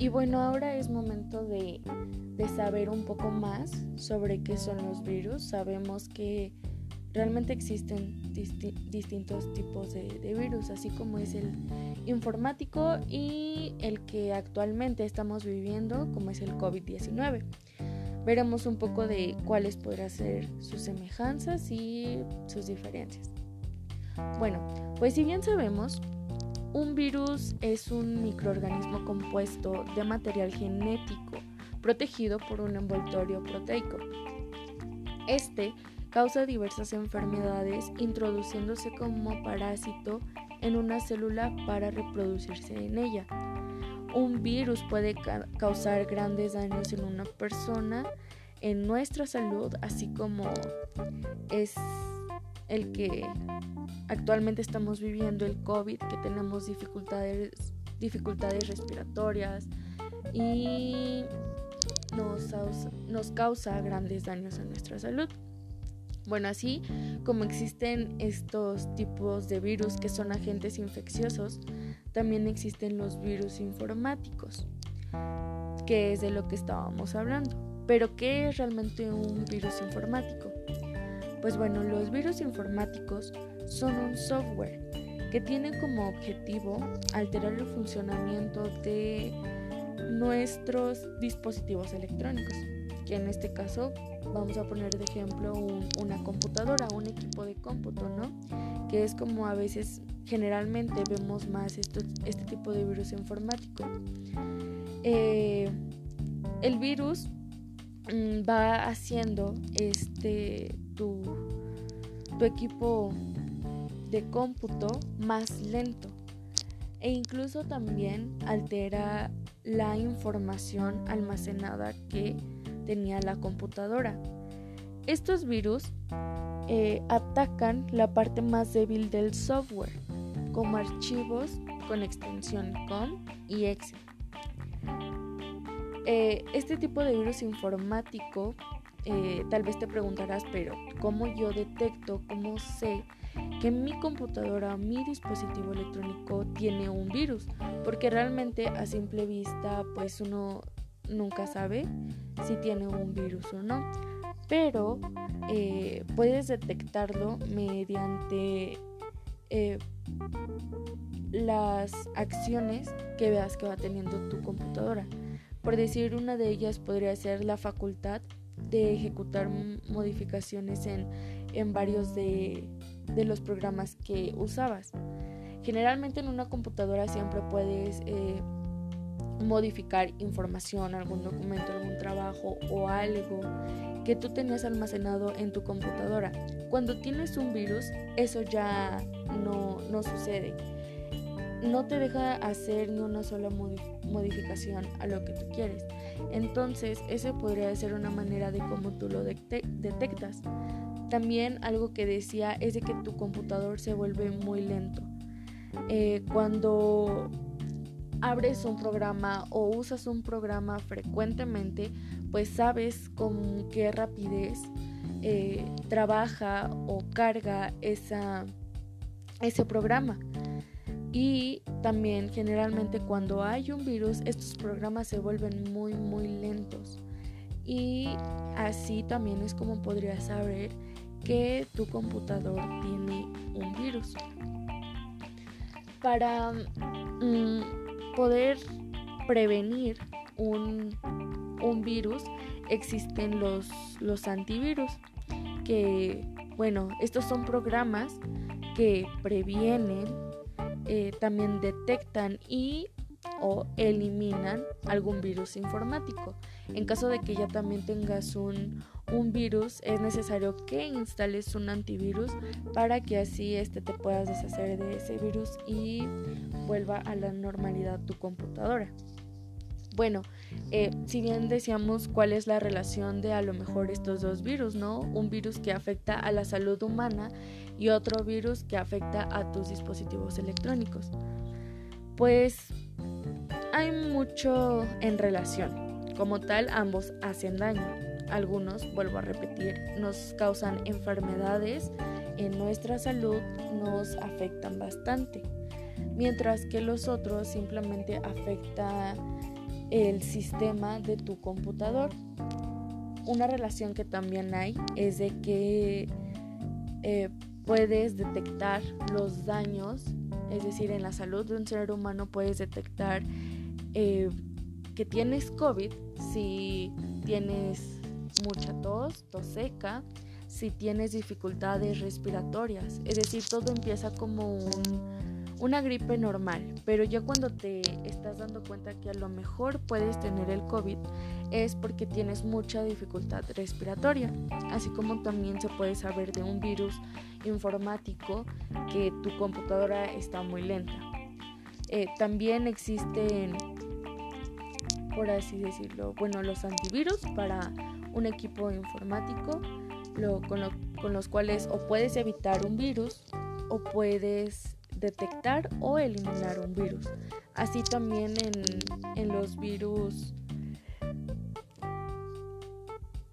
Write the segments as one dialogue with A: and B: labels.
A: Y bueno, ahora es momento de, saber un poco más sobre qué son los virus. Sabemos que realmente existen distintos tipos de, de, virus, así como es el informático y el que actualmente estamos viviendo, como es el COVID-19. Veremos un poco de cuáles podrán ser sus semejanzas y sus diferencias. Bueno, pues si bien sabemos, un virus es un microorganismo compuesto de material genético protegido por un envoltorio proteico. Este causa diversas enfermedades introduciéndose como parásito en una célula para reproducirse en ella. Un virus puede causar grandes daños en una persona, en nuestra salud, así como es el que actualmente estamos viviendo el COVID, que tenemos dificultades, dificultades respiratorias y nos, nos causa grandes daños a nuestra salud. Bueno, así como existen estos tipos de virus que son agentes infecciosos, también existen los virus informáticos, que es de lo que estábamos hablando. Pero, ¿qué es realmente un virus informático? Pues bueno, los virus informáticos son un software que tiene como objetivo alterar el funcionamiento de nuestros dispositivos electrónicos, que en este caso vamos a poner de ejemplo una computadora, un equipo de cómputo, ¿no? Que es como a veces generalmente vemos más este tipo de virus informático. Eh, el virus mm, va haciendo este tu, tu equipo de cómputo más lento e incluso también altera la información almacenada que tenía la computadora. Estos virus eh, atacan la parte más débil del software, como archivos con extensión COM y EXE. Eh, este tipo de virus informático, eh, tal vez te preguntarás, pero ¿cómo yo detecto, cómo sé que mi computadora, mi dispositivo electrónico tiene un virus? Porque realmente a simple vista, pues uno nunca sabe si tiene un virus o no. Pero eh, puedes detectarlo mediante las acciones que veas que va teniendo tu computadora. Por decir una de ellas podría ser la facultad de ejecutar modificaciones en, en varios de, de, los programas que usabas. Generalmente en una computadora siempre puedes eh, modificar información, algún documento, algún trabajo o algo que tú tenías almacenado en tu computadora. Cuando tienes un virus, eso ya no, no sucede no te deja hacer ni una sola modificación a lo que tú quieres. Entonces, esa podría ser una manera de cómo tú lo detectas. También algo que decía es de que tu computador se vuelve muy lento. Eh, cuando abres un programa o usas un programa frecuentemente, pues sabes con qué rapidez eh, trabaja o carga ese programa. Y también generalmente cuando hay un virus estos programas se vuelven muy muy lentos. Y así también es como podrías saber que tu computador tiene un virus. Para mm, poder prevenir un, un, virus existen los, los antivirus. Que bueno, estos son programas que previenen eh, también detectan y o eliminan algún virus informático. En caso de que ya también tengas un, un, virus, es necesario que instales un antivirus para que así este te puedas deshacer de ese virus y vuelva a la normalidad tu computadora. Bueno, eh, si bien decíamos cuál es la relación de a lo mejor estos dos virus, ¿no? Un virus que afecta a la salud humana y otro virus que afecta a tus dispositivos electrónicos. Pues hay mucho en relación. Como tal, ambos hacen daño. Algunos, vuelvo a repetir, nos causan enfermedades en nuestra salud, nos afectan bastante. Mientras que los otros simplemente afectan el sistema de tu computador. Una relación que también hay es de que eh, puedes detectar los daños, es decir, en la salud de un ser humano puedes detectar eh, que tienes COVID si tienes mucha tos, tos seca, si tienes dificultades respiratorias. Es decir, todo empieza como una gripe normal, pero ya cuando te estás dando cuenta que a lo mejor puedes tener el COVID es porque tienes mucha dificultad respiratoria, así como también se puede saber de un virus informático que tu computadora está muy lenta. Eh, también existen, por así decirlo, bueno, los antivirus para un equipo informático con, los cuales o puedes evitar un virus o puedes detectar o eliminar un virus. Así también en, en los virus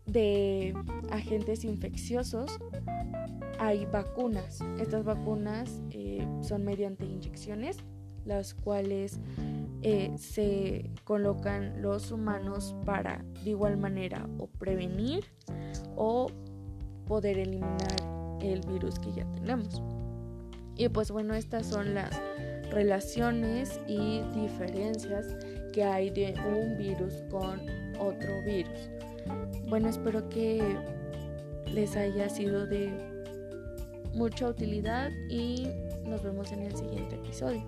A: de agentes infecciosos hay vacunas. Estas vacunas eh, son mediante inyecciones, las cuales eh, se colocan los humanos para de igual manera o prevenir o poder eliminar el virus que ya tenemos. Y pues bueno, estas son las relaciones y diferencias que hay de un virus con otro virus. Bueno, espero que les haya sido de mucha utilidad y nos vemos en el siguiente episodio.